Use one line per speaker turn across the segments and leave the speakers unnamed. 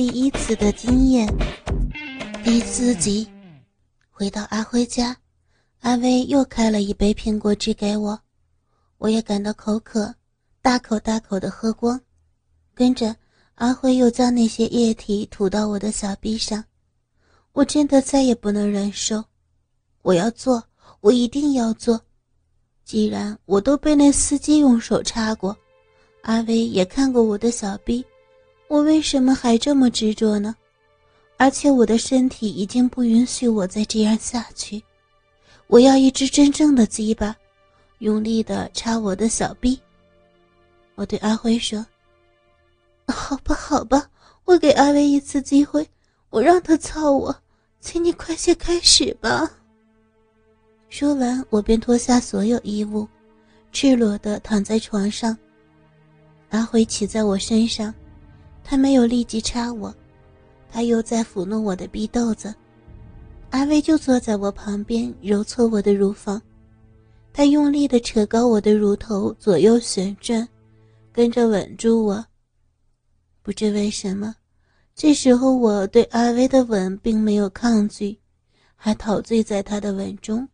第一次的经验，第四集。回到阿辉家，阿威又开了一杯苹果汁给我，我也感到口渴，大口大口的喝光。跟着阿辉又将那些液体吐到我的小臂上，我真的再也不能忍受，我要做，我一定要做。既然我都被那司机用手插过，阿威也看过我的小臂。我为什么还这么执着呢？而且我的身体已经不允许我再这样下去。我要一只真正的鸡巴，用力的插我的小臂。我对阿辉说：“好吧，好吧，我给阿威一次机会，我让他操我，请你快些开始吧。”说完，我便脱下所有衣物，赤裸的躺在床上。阿辉骑在我身上。他没有立即插我，他又在抚弄我的逼豆子。阿威就坐在我旁边揉搓我的乳房，他用力地扯高我的乳头，左右旋转，跟着吻住我。不知为什么，这时候我对阿威的吻并没有抗拒，还陶醉在他的吻中。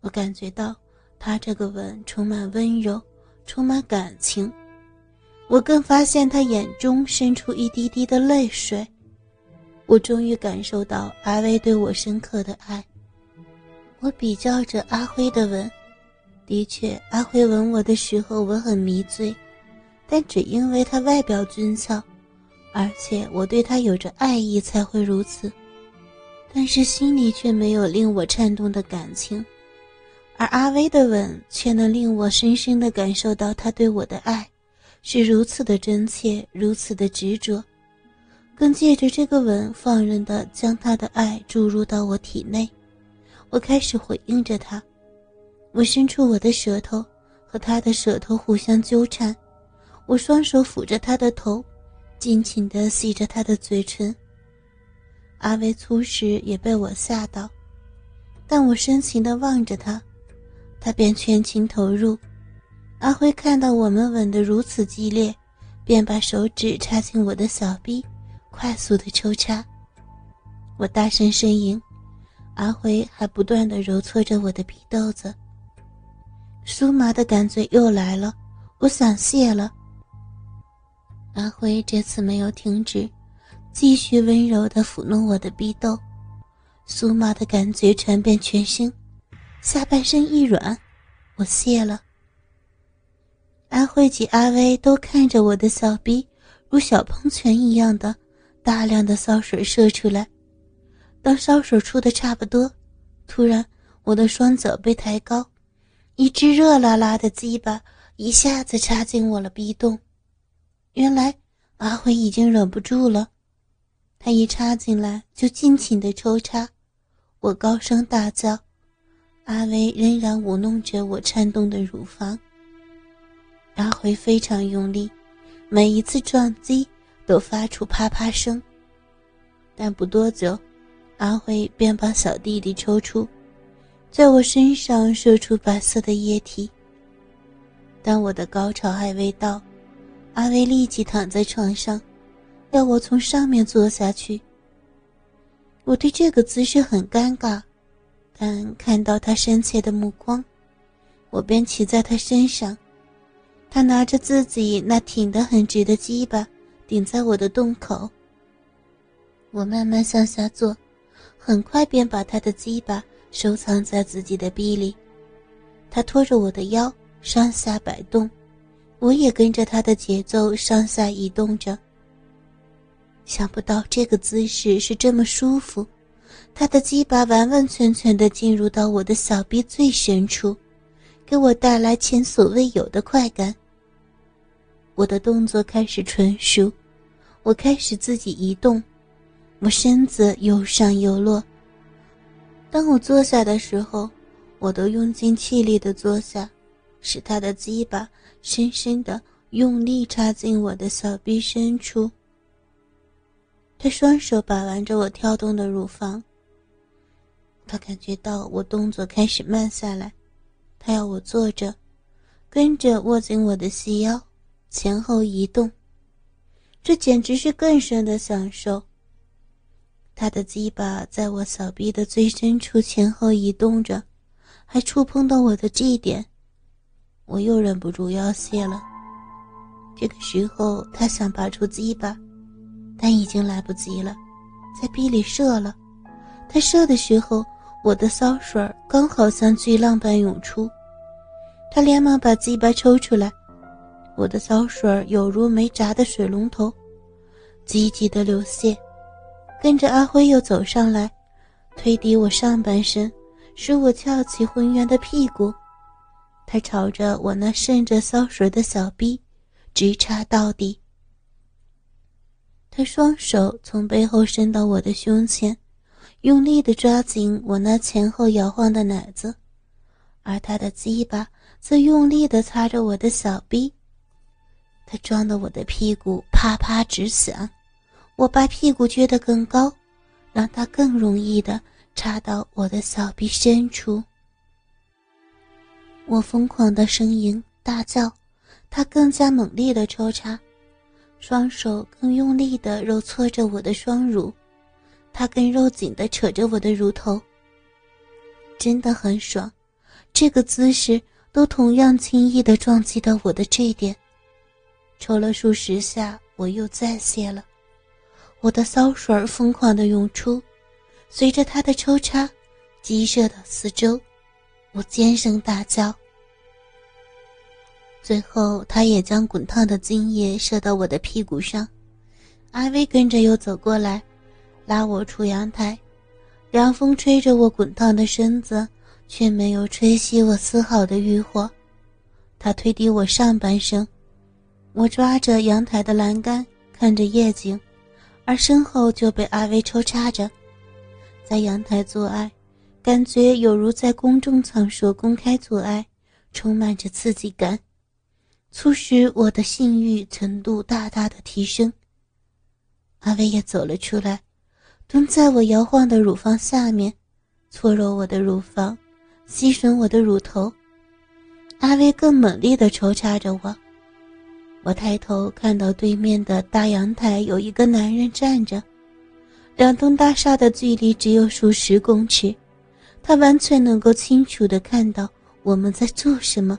我感觉到他这个吻充满温柔，充满感情。我更发现他眼中渗出一滴滴的泪水，我终于感受到阿威对我深刻的爱。我比较着阿辉的吻，的确，阿辉吻我的时候我很迷醉，但只因为他外表俊俏，而且我对他有着爱意才会如此。但是心里却没有令我颤动的感情，而阿威的吻却能令我深深的感受到他对我的爱。是如此的真切，如此的执着，更借着这个吻，放任的将他的爱注入到我体内。我开始回应着他，我伸出我的舌头，和他的舌头互相纠缠。我双手抚着他的头，尽情的吸着他的嘴唇。阿威初时也被我吓到，但我深情地望着他，他便全情投入。阿辉看到我们吻得如此激烈，便把手指插进我的小臂，快速的抽插。我大声呻吟，阿辉还不断的揉搓着我的鼻豆子。酥麻的感觉又来了，我想泄了。阿辉这次没有停止，继续温柔的抚弄我的鼻窦，酥麻的感觉传遍全身，下半身一软，我泄了。阿慧及阿威都看着我的小臂，如小喷泉一样的大量的骚水射出来。当骚水出的差不多，突然我的双脚被抬高，一只热辣辣的鸡巴一下子插进我了逼洞。原来阿辉已经忍不住了，他一插进来就尽情的抽插，我高声大叫，阿威仍然舞弄着我颤动的乳房。阿辉非常用力，每一次撞击都发出啪啪声。但不多久，阿辉便把小弟弟抽出，在我身上射出白色的液体。当我的高潮还未到，阿威立即躺在床上，要我从上面坐下去。我对这个姿势很尴尬，但看到他深切的目光，我便骑在他身上。他拿着自己那挺得很直的鸡巴，顶在我的洞口。我慢慢向下坐，很快便把他的鸡巴收藏在自己的臂里。他拖着我的腰上下摆动，我也跟着他的节奏上下移动着。想不到这个姿势是这么舒服，他的鸡巴完完全全地进入到我的小臂最深处，给我带来前所未有的快感。我的动作开始纯熟，我开始自己移动，我身子又上又落。当我坐下的时候，我都用尽气力的坐下，使他的鸡巴深深的用力插进我的小臂深处。他双手把玩着我跳动的乳房。他感觉到我动作开始慢下来，他要我坐着，跟着握紧我的细腰。前后移动，这简直是更深的享受。他的鸡巴在我小臂的最深处前后移动着，还触碰到我的 G 点，我又忍不住要泄了。这个时候，他想拔出鸡巴，但已经来不及了，在逼里射了。他射的时候，我的骚水刚好像巨浪般涌出，他连忙把鸡巴抽出来，我的骚水有如没闸的水龙头，急急的流泻。跟着阿辉又走上来，推低我上半身，使我翘起浑圆的屁股。他朝着我那渗着骚水的小臂，直插到底。他双手从背后伸到我的胸前，用力地抓紧我那前后摇晃的奶子，而他的鸡巴则用力地擦着我的小臂。他撞得我的屁股啪啪直响。我把屁股撅得更高，让它更容易的插到我的小臂深处。我疯狂的呻吟大叫，他更加猛烈的抽插，双手更用力的揉搓着我的双乳，他更肉紧的扯着我的乳头。真的很爽，这个姿势都同样轻易的撞击到我的这点。抽了数十下，我又再泄了。我的骚水疯狂的涌出，随着他的抽插，激射到四周，我尖声大叫。最后，他也将滚烫的精液射到我的屁股上。阿威跟着又走过来，拉我出阳台，凉风吹着我滚烫的身子，却没有吹熄我丝毫的欲火。他推低我上半身，我抓着阳台的栏杆，看着夜景。而身后就被阿威抽插着，在阳台做爱，感觉有如在公众场所公开做爱，充满着刺激感，促使我的性欲程度大大的提升。阿威也走了出来，蹲在我摇晃的乳房下面，搓揉我的乳房，吸吮我的乳头。阿威更猛烈地抽插着我。我抬头看到对面的大阳台有一个男人站着，两栋大厦的距离只有数十公尺，他完全能够清楚地看到我们在做什么。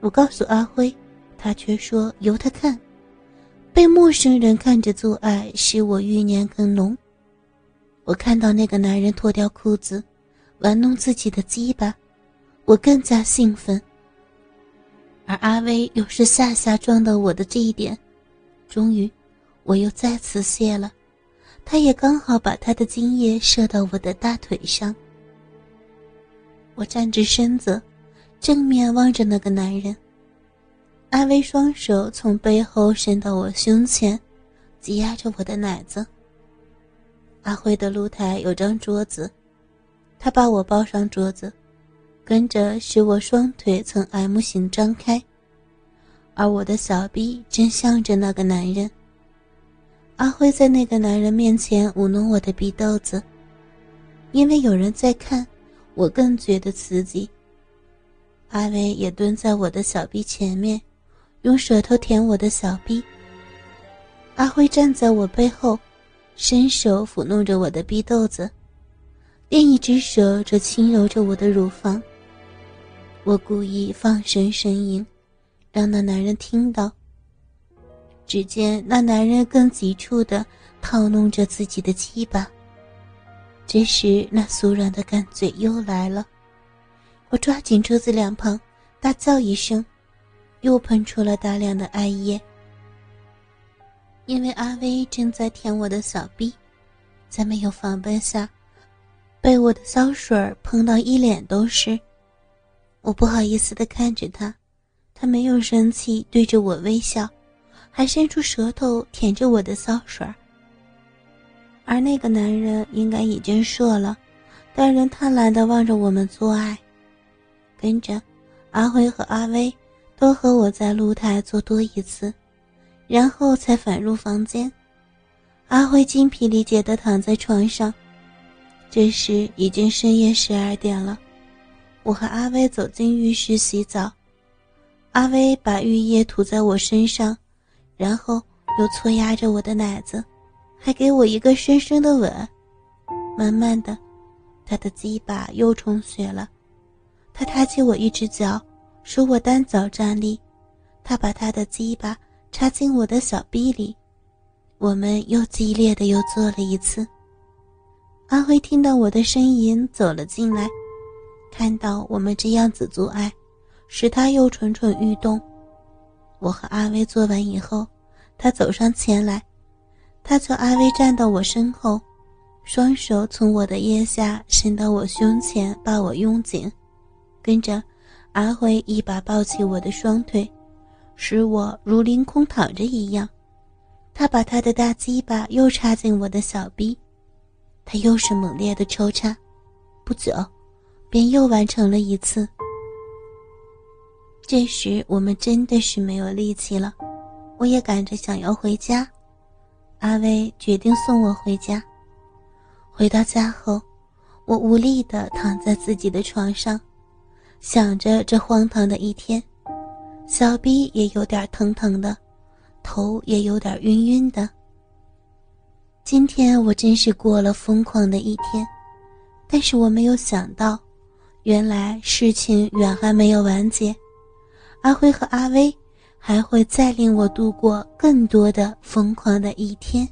我告诉阿辉，他却说由他看。被陌生人看着做爱，使我欲念更浓。我看到那个男人脱掉裤子，玩弄自己的鸡巴，我更加兴奋。而阿威又是下下撞到我的这一点，终于，我又再次泄了。他也刚好把他的精液射到我的大腿上。我站直身子，正面望着那个男人。阿威双手从背后伸到我胸前，挤压着我的奶子。阿辉的露台有张桌子，他把我抱上桌子。跟着使我双腿呈 M 型张开，而我的小臂正向着那个男人。阿辉在那个男人面前舞弄我的鼻豆子，因为有人在看，我更觉得刺激。阿威也蹲在我的小臂前面，用舌头舔我的小臂。阿辉站在我背后，伸手抚弄着我的逼豆子，另一只手则轻揉着我的乳房。我故意放声呻吟，让那男人听到。只见那男人更急促的套弄着自己的鸡巴。这时，那酥软的干嘴又来了。我抓紧桌子两旁，大叫一声，又喷出了大量的艾叶。因为阿威正在舔我的小臂，在没有防备下，被我的骚水喷到一脸都是。我不好意思的看着他，他没有生气，对着我微笑，还伸出舌头舔着我的骚水而那个男人应该已经射了，但仍贪婪的望着我们做爱。跟着，阿辉和阿威都和我在露台做多一次，然后才返入房间。阿辉精疲力竭的躺在床上，这时已经深夜十二点了。我和阿威走进浴室洗澡，阿威把浴液涂在我身上，然后又搓压着我的奶子，还给我一个深深的吻。慢慢的，他的鸡巴又充血了。他抬起我一只脚，说我单脚站立。他把他的鸡巴插进我的小臂里，我们又激烈的又做了一次。阿辉听到我的呻吟走了进来，看到我们这样子做爱，使他又蠢蠢欲动。我和阿威做完以后，他走上前来，他叫阿威站到我身后，双手从我的腋下伸到我胸前，把我拥紧。跟着，阿辉一把抱起我的双腿，使我如凌空躺着一样。他把他的大鸡巴又插进我的小臂。他又是猛烈的抽插，不久，便又完成了一次。这时我们真的是没有力气了，我也赶着想要回家。阿威决定送我回家。回到家后，我无力地躺在自己的床上，想着这荒唐的一天，小臂也有点疼疼的，头也有点晕晕的。今天我真是过了疯狂的一天，但是我没有想到，原来事情远还没有完结，阿辉和阿威还会再令我度过更多的疯狂的一天。